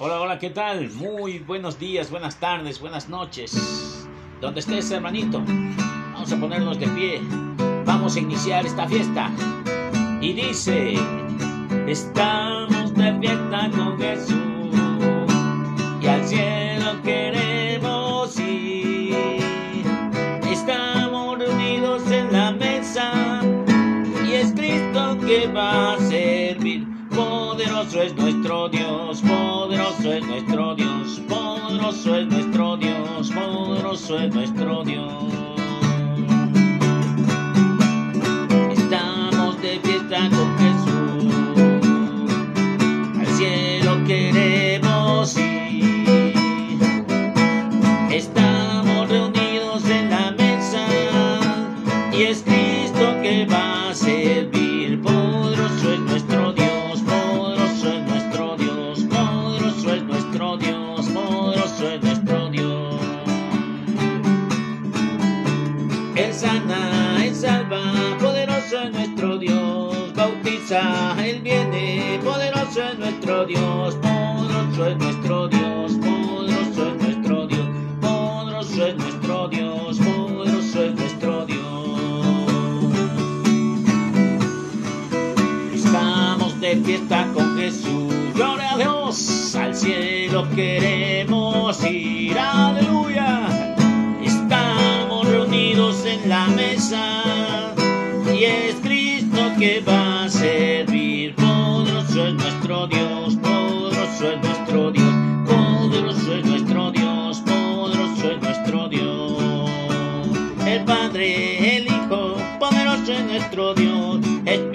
Hola, hola, ¿qué tal? Muy buenos días, buenas tardes, buenas noches. Donde estés, hermanito, vamos a ponernos de pie. Vamos a iniciar esta fiesta. Y dice, estamos de fiesta con Jesús y al cielo queremos ir. Estamos reunidos en la mesa y es Cristo que va. Poderoso es nuestro Dios, poderoso es nuestro Dios, poderoso es nuestro Dios, poderoso es nuestro Dios. Es nuestro Dios, poderoso es nuestro Dios, poderoso es nuestro Dios, poderoso es nuestro Dios, poderoso es nuestro Dios. Estamos de fiesta con Jesús, gloria a Dios, al cielo queremos ir, aleluya. Estamos reunidos en la mesa y es Cristo que va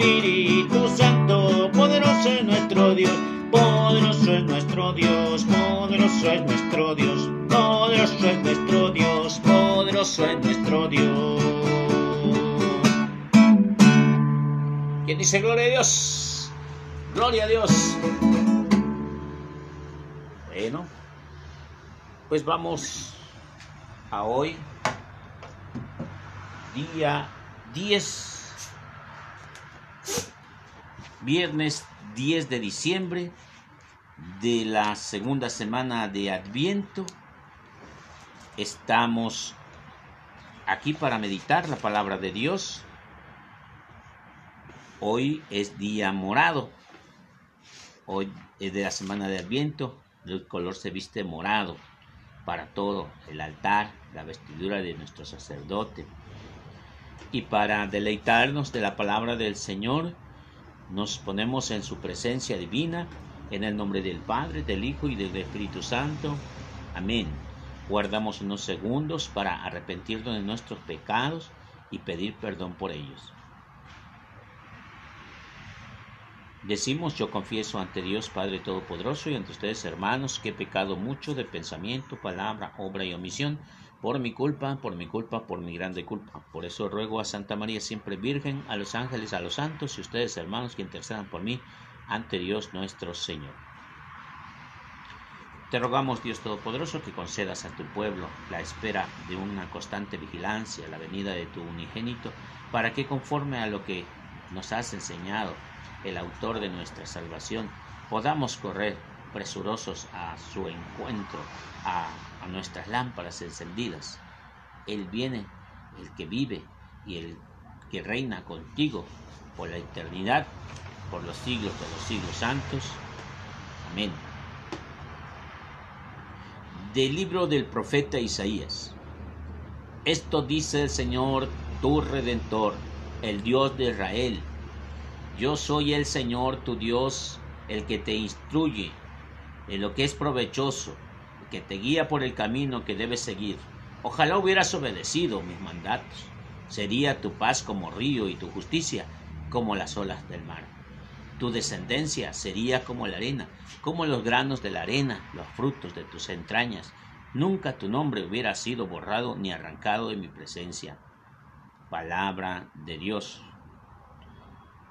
Espíritu Santo, poderoso es nuestro Dios, poderoso es nuestro Dios, poderoso es nuestro Dios, poderoso es nuestro Dios, poderoso es nuestro Dios. ¿Quién dice gloria a Dios? Gloria a Dios. Bueno, pues vamos a hoy, día 10, viernes 10 de diciembre de la segunda semana de Adviento. Estamos aquí para meditar la palabra de Dios. Hoy es día morado. Hoy es de la semana de Adviento. El color se viste morado para todo, el altar, la vestidura de nuestro sacerdote. Y para deleitarnos de la palabra del Señor, nos ponemos en su presencia divina, en el nombre del Padre, del Hijo y del Espíritu Santo. Amén. Guardamos unos segundos para arrepentirnos de nuestros pecados y pedir perdón por ellos. Decimos, yo confieso ante Dios Padre Todopoderoso y ante ustedes hermanos que he pecado mucho de pensamiento, palabra, obra y omisión, por mi culpa, por mi culpa, por mi grande culpa. Por eso ruego a Santa María siempre Virgen, a los ángeles, a los santos y ustedes hermanos que intercedan por mí ante Dios nuestro Señor. Te rogamos, Dios Todopoderoso, que concedas a tu pueblo la espera de una constante vigilancia, la venida de tu unigénito, para que conforme a lo que nos has enseñado, el autor de nuestra salvación, podamos correr presurosos a su encuentro, a, nuestras lámparas encendidas. Él viene, el que vive y el que reina contigo por la eternidad, por los siglos de los siglos santos. Amén. Del libro del profeta Isaías. Esto dice el Señor, tu redentor, el Dios de Israel yo soy el Señor tu Dios, el que te instruye en lo que es provechoso, que te guía por el camino que debes seguir. Ojalá hubieras obedecido mis mandatos. Sería tu paz como río y tu justicia como las olas del mar. Tu descendencia sería como la arena, como los granos de la arena, los frutos de tus entrañas. Nunca tu nombre hubiera sido borrado ni arrancado de mi presencia. Palabra de Dios.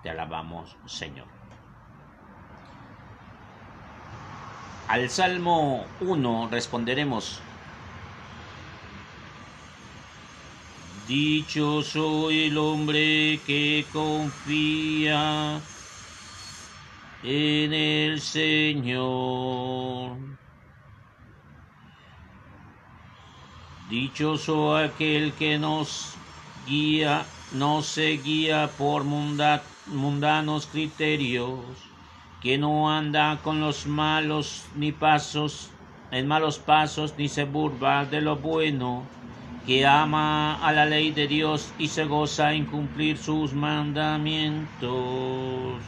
Te alabamos, Señor. Al Salmo 1 responderemos, Dichoso el hombre que confía en el Señor. Dichoso aquel que nos guía, no se guía por mundanos criterios, que no anda con los malos ni pasos, en malos pasos, ni se burba de lo bueno, que ama a la ley de Dios y se goza en cumplir sus mandamientos.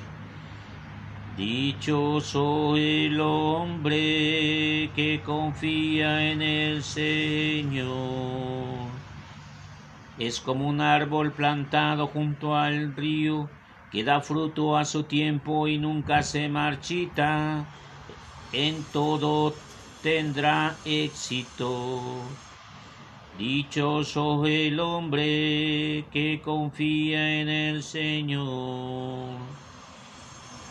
Dichoso el hombre que confía en el Señor. Es como un árbol plantado junto al río que da fruto a su tiempo y nunca se marchita. En todo tendrá éxito. Dichoso el hombre que confía en el Señor.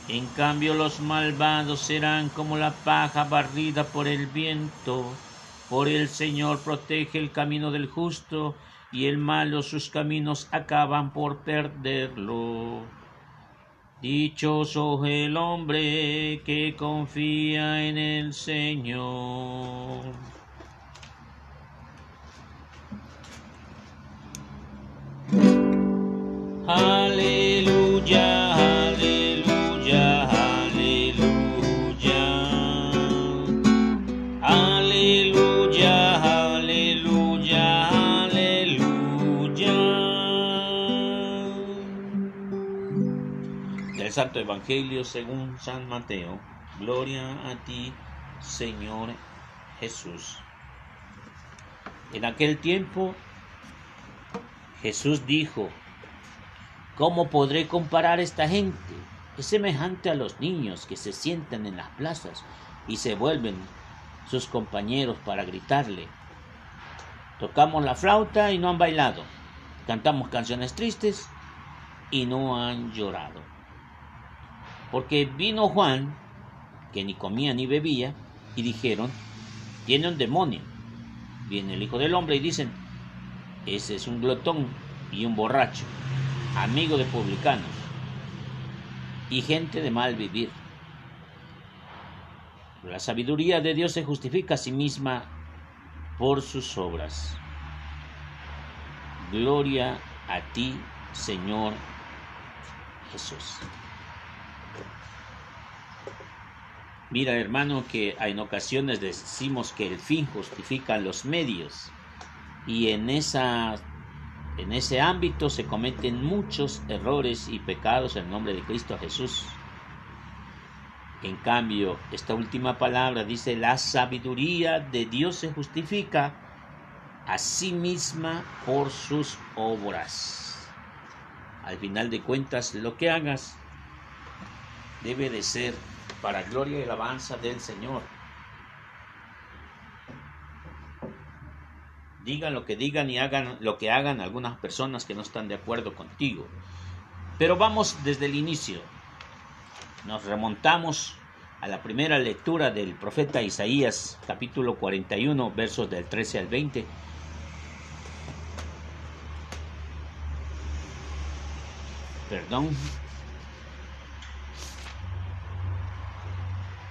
En cambio los malvados serán como la paja barrida por el viento. Por el Señor protege el camino del justo y el malo sus caminos acaban por perderlo. Dichoso el hombre que confía en el Señor. Santo Evangelio según San Mateo. Gloria a ti, Señor Jesús. En aquel tiempo Jesús dijo, ¿Cómo podré comparar esta gente? Es semejante a los niños que se sientan en las plazas y se vuelven sus compañeros para gritarle. Tocamos la flauta y no han bailado. Cantamos canciones tristes y no han llorado. Porque vino Juan, que ni comía ni bebía, y dijeron, tiene un demonio. Viene el Hijo del Hombre y dicen, ese es un glotón y un borracho amigo de publicanos y gente de mal vivir. La sabiduría de Dios se justifica a sí misma por sus obras. Gloria a ti, Señor Jesús. Mira, hermano, que en ocasiones decimos que el fin justifica los medios y en esa en ese ámbito se cometen muchos errores y pecados en nombre de Cristo Jesús. En cambio, esta última palabra dice, la sabiduría de Dios se justifica a sí misma por sus obras. Al final de cuentas, lo que hagas debe de ser para gloria y alabanza del Señor. digan lo que digan y hagan lo que hagan algunas personas que no están de acuerdo contigo. Pero vamos desde el inicio. Nos remontamos a la primera lectura del profeta Isaías, capítulo 41, versos del 13 al 20. Perdón.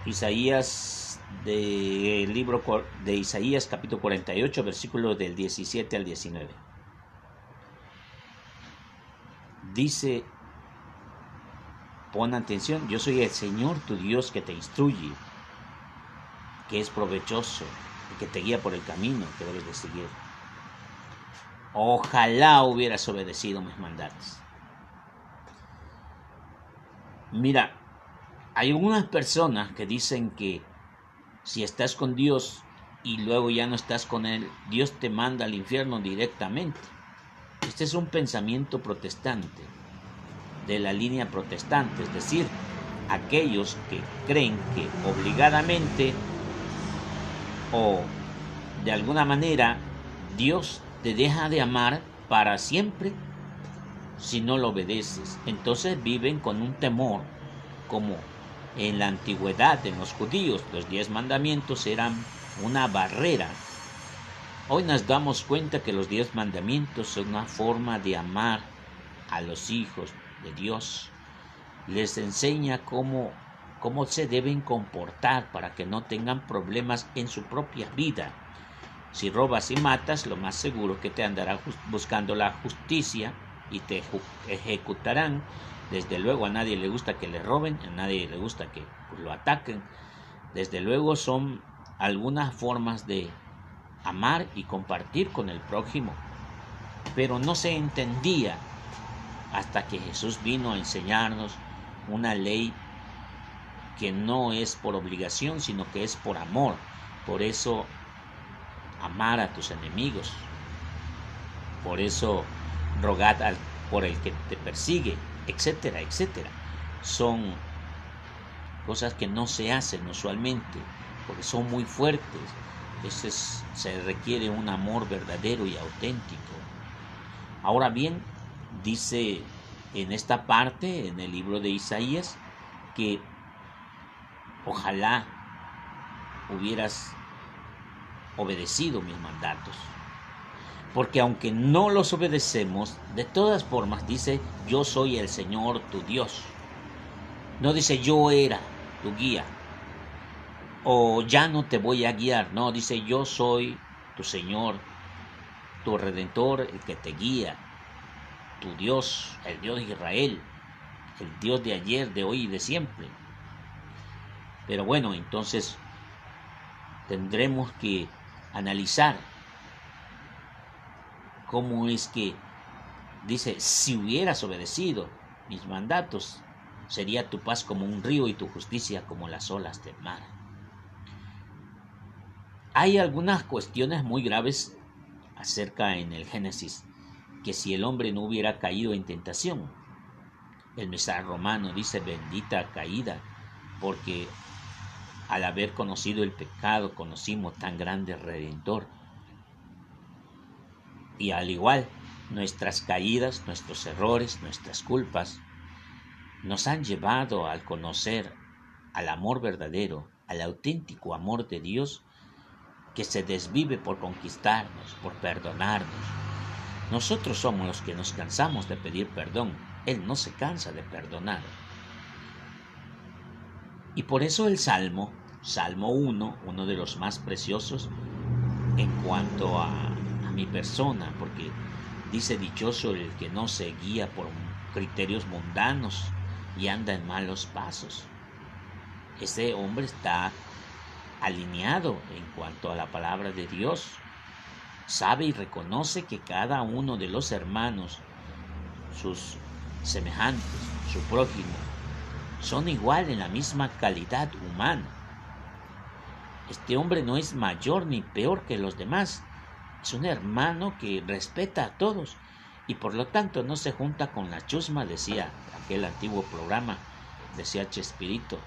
Isaías del libro de Isaías capítulo 48 versículos del 17 al 19. Dice, pon atención, yo soy el Señor tu Dios que te instruye, que es provechoso y que te guía por el camino que debes de seguir. Ojalá hubieras obedecido mis mandatos. Mira, hay algunas personas que dicen que si estás con Dios y luego ya no estás con Él, Dios te manda al infierno directamente. Este es un pensamiento protestante, de la línea protestante, es decir, aquellos que creen que obligadamente o de alguna manera Dios te deja de amar para siempre si no lo obedeces. Entonces viven con un temor como en la antigüedad, en los judíos, los diez mandamientos eran una barrera. Hoy nos damos cuenta que los diez mandamientos son una forma de amar a los hijos de Dios. Les enseña cómo cómo se deben comportar para que no tengan problemas en su propia vida. Si robas y matas, lo más seguro que te andará buscando la justicia y te ejecutarán. Desde luego a nadie le gusta que le roben, a nadie le gusta que lo ataquen. Desde luego son algunas formas de amar y compartir con el prójimo. Pero no se entendía hasta que Jesús vino a enseñarnos una ley que no es por obligación, sino que es por amor. Por eso, amar a tus enemigos. Por eso, rogad por el que te persigue, etcétera, etcétera. Son cosas que no se hacen usualmente, porque son muy fuertes. Entonces se requiere un amor verdadero y auténtico. Ahora bien, dice en esta parte, en el libro de Isaías, que ojalá hubieras obedecido mis mandatos. Porque aunque no los obedecemos, de todas formas dice, yo soy el Señor tu Dios. No dice, yo era tu guía. O ya no te voy a guiar. No, dice, yo soy tu Señor, tu Redentor, el que te guía. Tu Dios, el Dios de Israel, el Dios de ayer, de hoy y de siempre. Pero bueno, entonces tendremos que analizar cómo es que dice, si hubieras obedecido mis mandatos, sería tu paz como un río y tu justicia como las olas del mar. Hay algunas cuestiones muy graves acerca en el Génesis, que si el hombre no hubiera caído en tentación, el mensaje romano dice bendita caída, porque al haber conocido el pecado, conocimos tan grande redentor. Y al igual, nuestras caídas, nuestros errores, nuestras culpas, nos han llevado al conocer al amor verdadero, al auténtico amor de Dios que se desvive por conquistarnos, por perdonarnos. Nosotros somos los que nos cansamos de pedir perdón, Él no se cansa de perdonar. Y por eso el Salmo Salmo 1, uno de los más preciosos en cuanto a, mi persona, porque dice dichoso el que no se guía por criterios mundanos y anda en malos pasos. Ese hombre está alineado en cuanto a la palabra de Dios. Sabe y reconoce que cada uno de los hermanos, sus semejantes, su prójimo, son igual en la misma calidad humana este hombre no es mayor ni peor que los demás. Es un hermano que respeta a todos y por lo tanto no se junta con la chusma, decía aquel antiguo programa, decía Chespirito.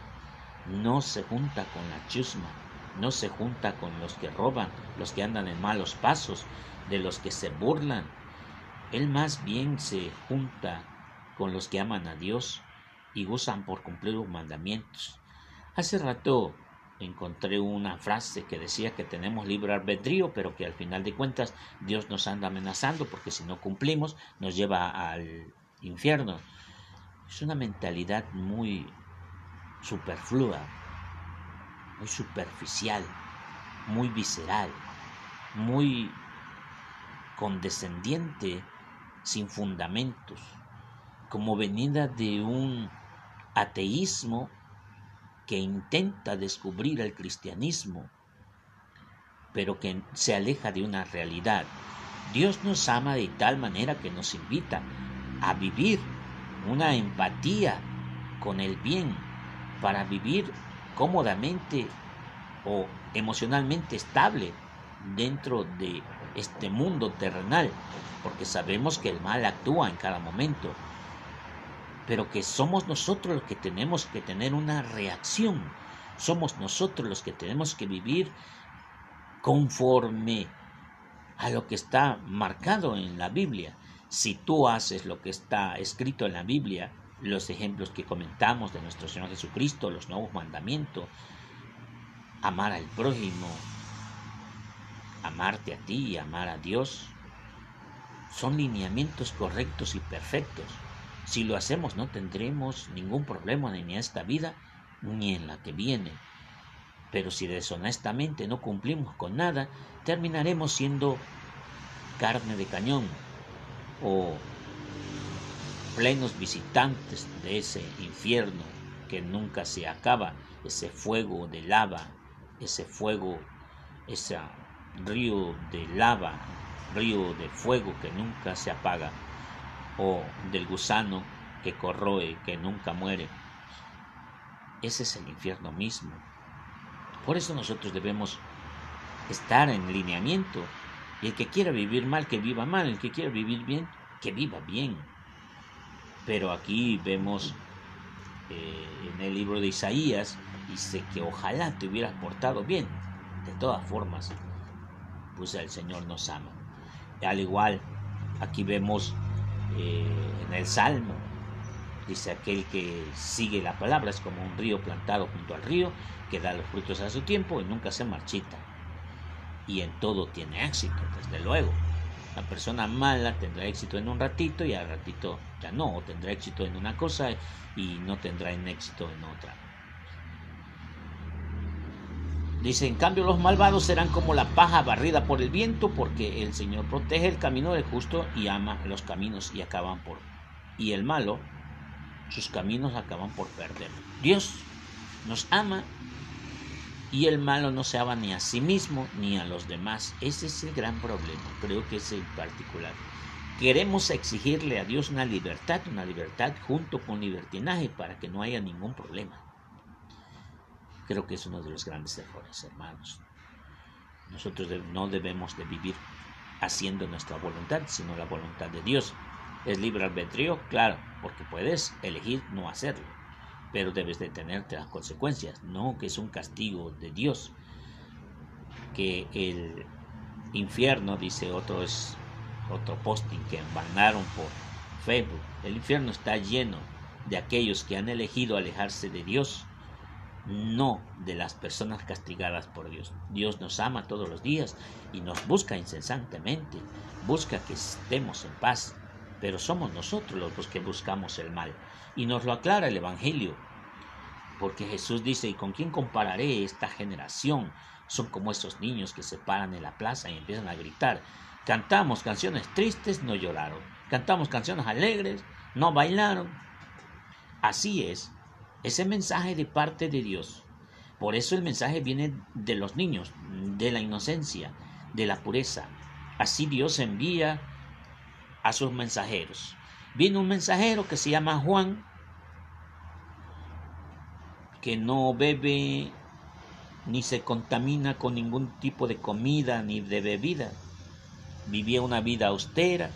No se junta con la chusma, no se junta con los que roban, los que andan en malos pasos, de los que se burlan. Él más bien se junta con los que aman a Dios y gozan por cumplir los mandamientos. Hace rato encontré una frase que decía que tenemos libre albedrío, pero que al final de cuentas Dios nos anda amenazando porque si no cumplimos nos lleva al infierno. Es una mentalidad muy superflua, muy superficial, muy visceral, muy condescendiente, sin fundamentos, como venida de un ateísmo que intenta descubrir el cristianismo, pero que se aleja de una realidad. Dios nos ama de tal manera que nos invita a vivir una empatía con el bien para vivir cómodamente o emocionalmente estable dentro de este mundo terrenal, porque sabemos que el mal actúa en cada momento pero que somos nosotros los que tenemos que tener una reacción, somos nosotros los que tenemos que vivir conforme a lo que está marcado en la Biblia. Si tú haces lo que está escrito en la Biblia, los ejemplos que comentamos de nuestro Señor Jesucristo, los nuevos mandamientos, amar al prójimo, amarte a ti y amar a Dios, son lineamientos correctos y perfectos si lo hacemos no tendremos ningún problema ni en esta vida ni en la que viene. Pero si deshonestamente no cumplimos con nada, terminaremos siendo carne de cañón o plenos visitantes de ese infierno que nunca se acaba, ese fuego de lava, ese fuego, ese río de lava, río de fuego que nunca se apaga, o del gusano que corroe, que nunca muere. Ese es el infierno mismo. Por eso nosotros debemos estar en lineamiento. Y el que quiera vivir mal, que viva mal. El que quiera vivir bien, que viva bien. Pero aquí vemos eh, en el libro de Isaías, dice que ojalá te hubieras portado bien. De todas formas, pues el Señor nos ama. Al igual, aquí vemos eh, en el Salmo, Dice aquel que sigue la palabra es como un río plantado junto al río, que da los frutos a su tiempo y nunca se marchita. Y en todo tiene éxito, desde luego. La persona mala tendrá éxito en un ratito y al ratito ya no, o tendrá éxito en una cosa y no tendrá éxito en otra. Dice, en cambio los malvados serán como la paja barrida por el viento, porque el Señor protege el camino del justo y ama los caminos y acaban por... Y el malo sus caminos acaban por perder. Dios nos ama y el malo no se ama ni a sí mismo ni a los demás. Ese es el gran problema, creo que es el particular. Queremos exigirle a Dios una libertad, una libertad junto con libertinaje para que no haya ningún problema. Creo que es uno de los grandes errores, hermanos. Nosotros no debemos de vivir haciendo nuestra voluntad, sino la voluntad de Dios. ¿Es libre albedrío? Claro, porque puedes elegir no hacerlo, pero debes detenerte las consecuencias, no que es un castigo de Dios. Que el infierno, dice otro, es otro posting que mandaron por Facebook, el infierno está lleno de aquellos que han elegido alejarse de Dios, no de las personas castigadas por Dios. Dios nos ama todos los días y nos busca incesantemente, busca que estemos en paz, pero somos nosotros los que buscamos el mal. Y nos lo aclara el Evangelio, porque Jesús dice, ¿y con quién compararé esta generación? Son como esos niños que se paran en la plaza y empiezan a gritar. Cantamos canciones tristes, no lloraron. Cantamos canciones alegres, no bailaron. Así es, ese mensaje de parte de Dios. Por eso el mensaje viene de los niños, de la inocencia, de la pureza. Así Dios envía a sus mensajeros. Vino un mensajero que se llama Juan, que no bebe ni se contamina con ningún tipo de comida ni de bebida. Vivía una vida austera.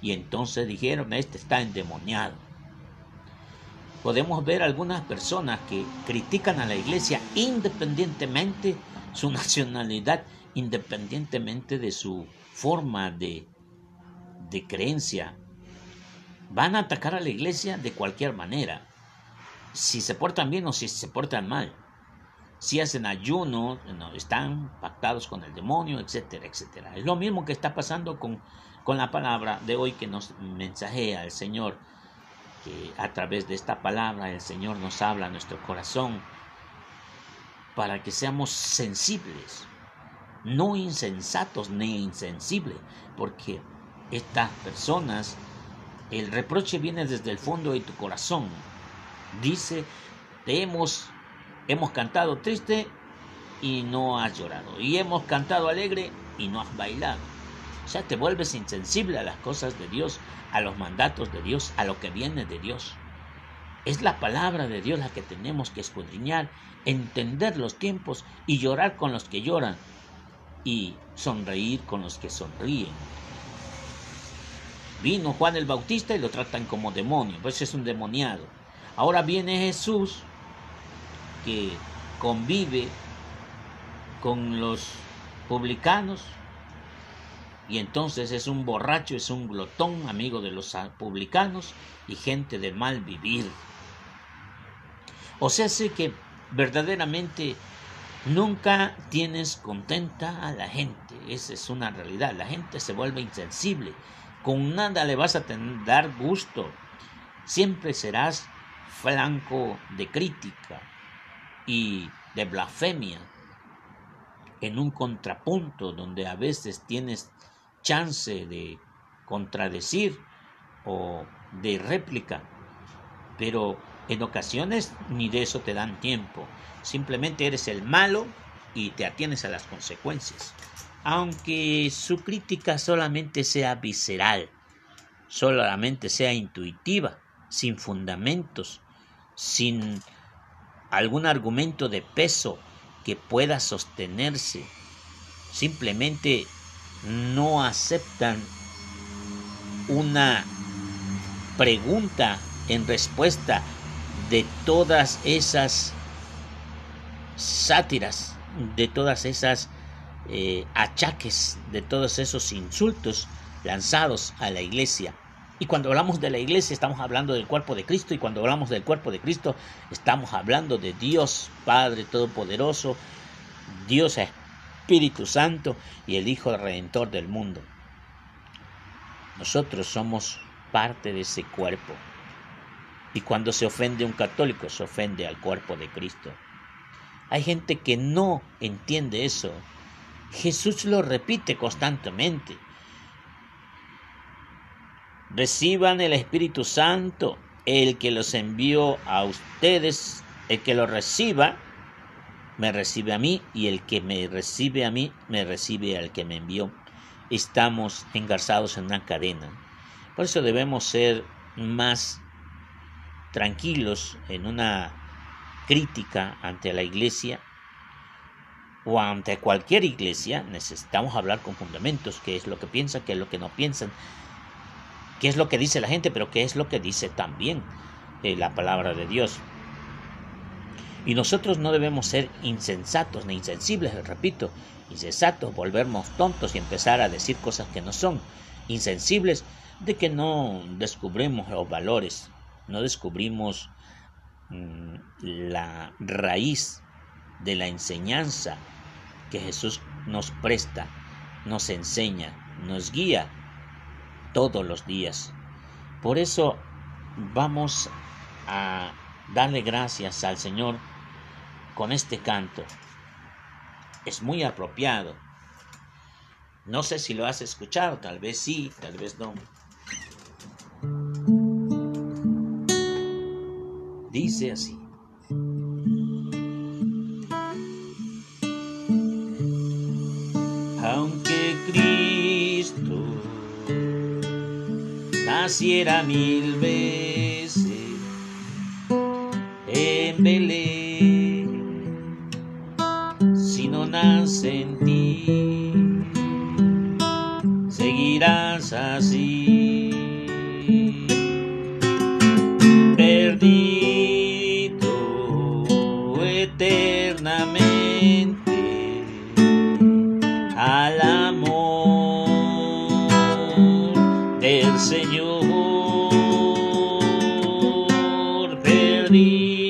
Y entonces dijeron, este está endemoniado. Podemos ver algunas personas que critican a la iglesia independientemente su nacionalidad, independientemente de su forma de de creencia van a atacar a la iglesia de cualquier manera. Si se portan bien o si se portan mal. Si hacen ayuno, están pactados con el demonio, etcétera, etcétera. Es lo mismo que está pasando con, con la palabra de hoy que nos mensajea el Señor. A través de esta palabra el Señor nos habla a nuestro corazón para que seamos sensibles, no insensatos ni insensibles, porque estas personas, el reproche viene desde el fondo de tu corazón. Dice, te hemos, hemos cantado triste y no has llorado. Y hemos cantado alegre y no has bailado. O sea, te vuelves insensible a las cosas de Dios, a los mandatos de Dios, a lo que viene de Dios. Es la palabra de Dios la que tenemos que escudriñar, entender los tiempos y llorar con los que lloran y sonreír con los que sonríen. Vino Juan el Bautista y lo tratan como demonio, pues es un demoniado. Ahora viene Jesús que convive con los publicanos y entonces es un borracho, es un glotón, amigo de los publicanos y gente de mal vivir. O sea, sé que verdaderamente nunca tienes contenta a la gente, esa es una realidad, la gente se vuelve insensible con nada le vas a dar gusto. Siempre serás flanco de crítica y de blasfemia en un contrapunto donde a veces tienes chance de contradecir o de réplica, pero en ocasiones ni de eso te dan tiempo. Simplemente eres el malo y te atienes a las consecuencias. Aunque su crítica solamente sea visceral, solamente sea intuitiva, sin fundamentos, sin algún argumento de peso que pueda sostenerse. Simplemente no aceptan una pregunta en respuesta de todas esas sátiras, de todas esas eh, achaques, de todos esos insultos lanzados a la iglesia. Y cuando hablamos de la iglesia estamos hablando del cuerpo de Cristo y cuando hablamos del cuerpo de Cristo estamos hablando de Dios Padre Todopoderoso, Dios Espíritu Santo y el Hijo Redentor del mundo. Nosotros somos parte de ese cuerpo. Y cuando se ofende un católico, se ofende al cuerpo de Cristo. Hay gente que no entiende eso. Jesús lo repite constantemente. Reciban el Espíritu Santo, el que los envió a ustedes, el que lo reciba, me recibe a mí, y el que me recibe a mí, me recibe al que me envió. Estamos engarzados en una cadena. Por eso debemos ser más tranquilos en una crítica ante la iglesia o ante cualquier iglesia, necesitamos hablar con fundamentos, qué es lo que piensan, qué es lo que no piensan, qué es lo que dice la gente, pero qué es lo que dice también eh, la palabra de Dios. Y nosotros no debemos ser insensatos ni insensibles, repito, insensatos, volvernos tontos y empezar a decir cosas que no son, insensibles de que no descubrimos los valores, no descubrimos mm, la raíz de la enseñanza que Jesús nos presta, nos enseña, nos guía todos los días. Por eso vamos a darle gracias al Señor con este canto. Es muy apropiado. No sé si lo has escuchado, tal vez sí, tal vez no. Dice así. Aunque Cristo naciera mil veces en Belén, قريب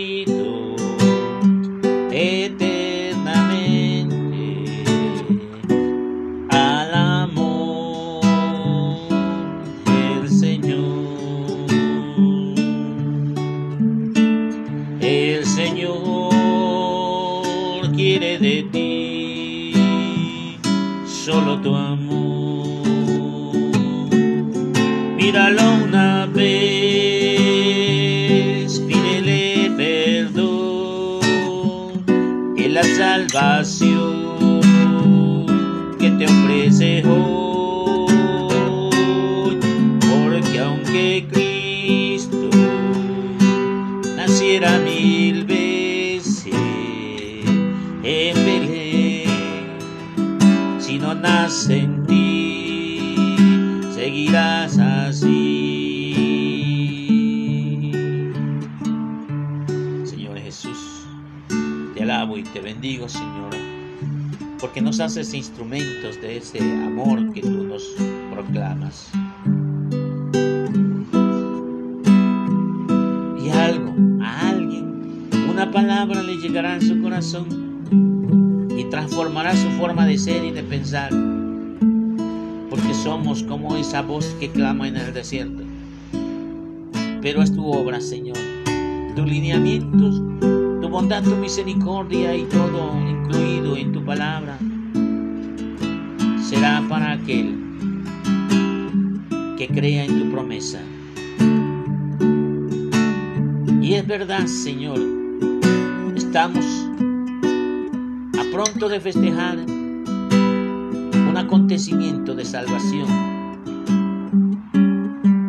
que te ofrece hoy, porque aunque Cristo naciera mil veces en Belén, si no nace en ti, seguirás así. Bendigo, Señor porque nos haces instrumentos de ese amor que tú nos proclamas. Y algo, a alguien, una palabra le llegará en su corazón y transformará su forma de ser y de pensar, porque somos como esa voz que clama en el desierto. Pero es tu obra, Señor. tus lineamientos, tu bondad, tu misericordia y todo incluido en tu palabra será para aquel que crea en tu promesa. Y es verdad, Señor, estamos a pronto de festejar un acontecimiento de salvación.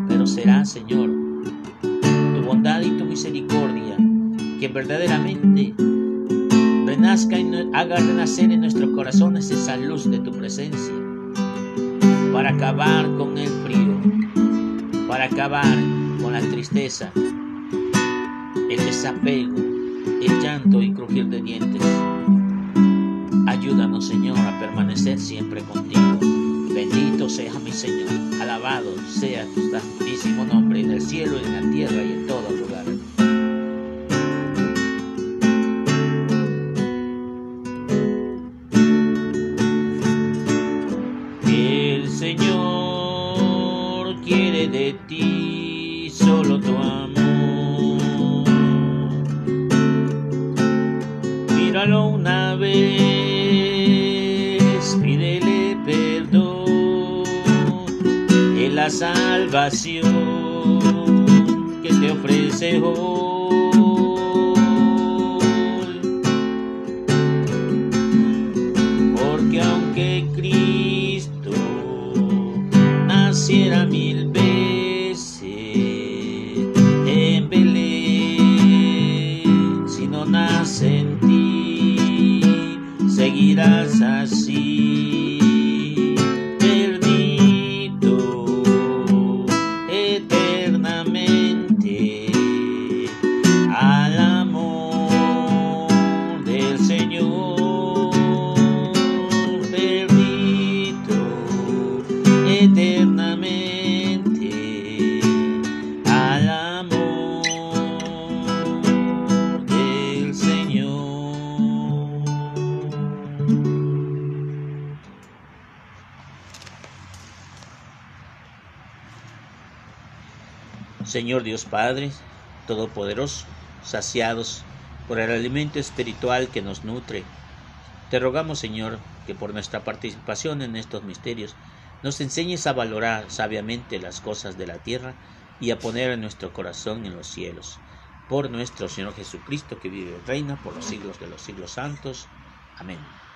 Pero será, Señor, tu bondad y tu misericordia que verdaderamente renazca y haga renacer en nuestros corazones esa luz de tu presencia para acabar con el frío, para acabar con la tristeza, el desapego, el llanto y crujir de dientes. Ayúdanos, Señor, a permanecer siempre contigo. Bendito sea mi Señor, alabado sea tu santísimo nombre en el cielo, en la tierra y en todo lugar. De ti solo tu amor. Míralo una vez, pídele perdón en la salvación que te ofrece hoy. Señor Dios Padre, Todopoderoso, saciados por el alimento espiritual que nos nutre, te rogamos, Señor, que por nuestra participación en estos misterios nos enseñes a valorar sabiamente las cosas de la tierra y a poner en nuestro corazón en los cielos. Por nuestro Señor Jesucristo, que vive y reina por los siglos de los siglos santos. Amén.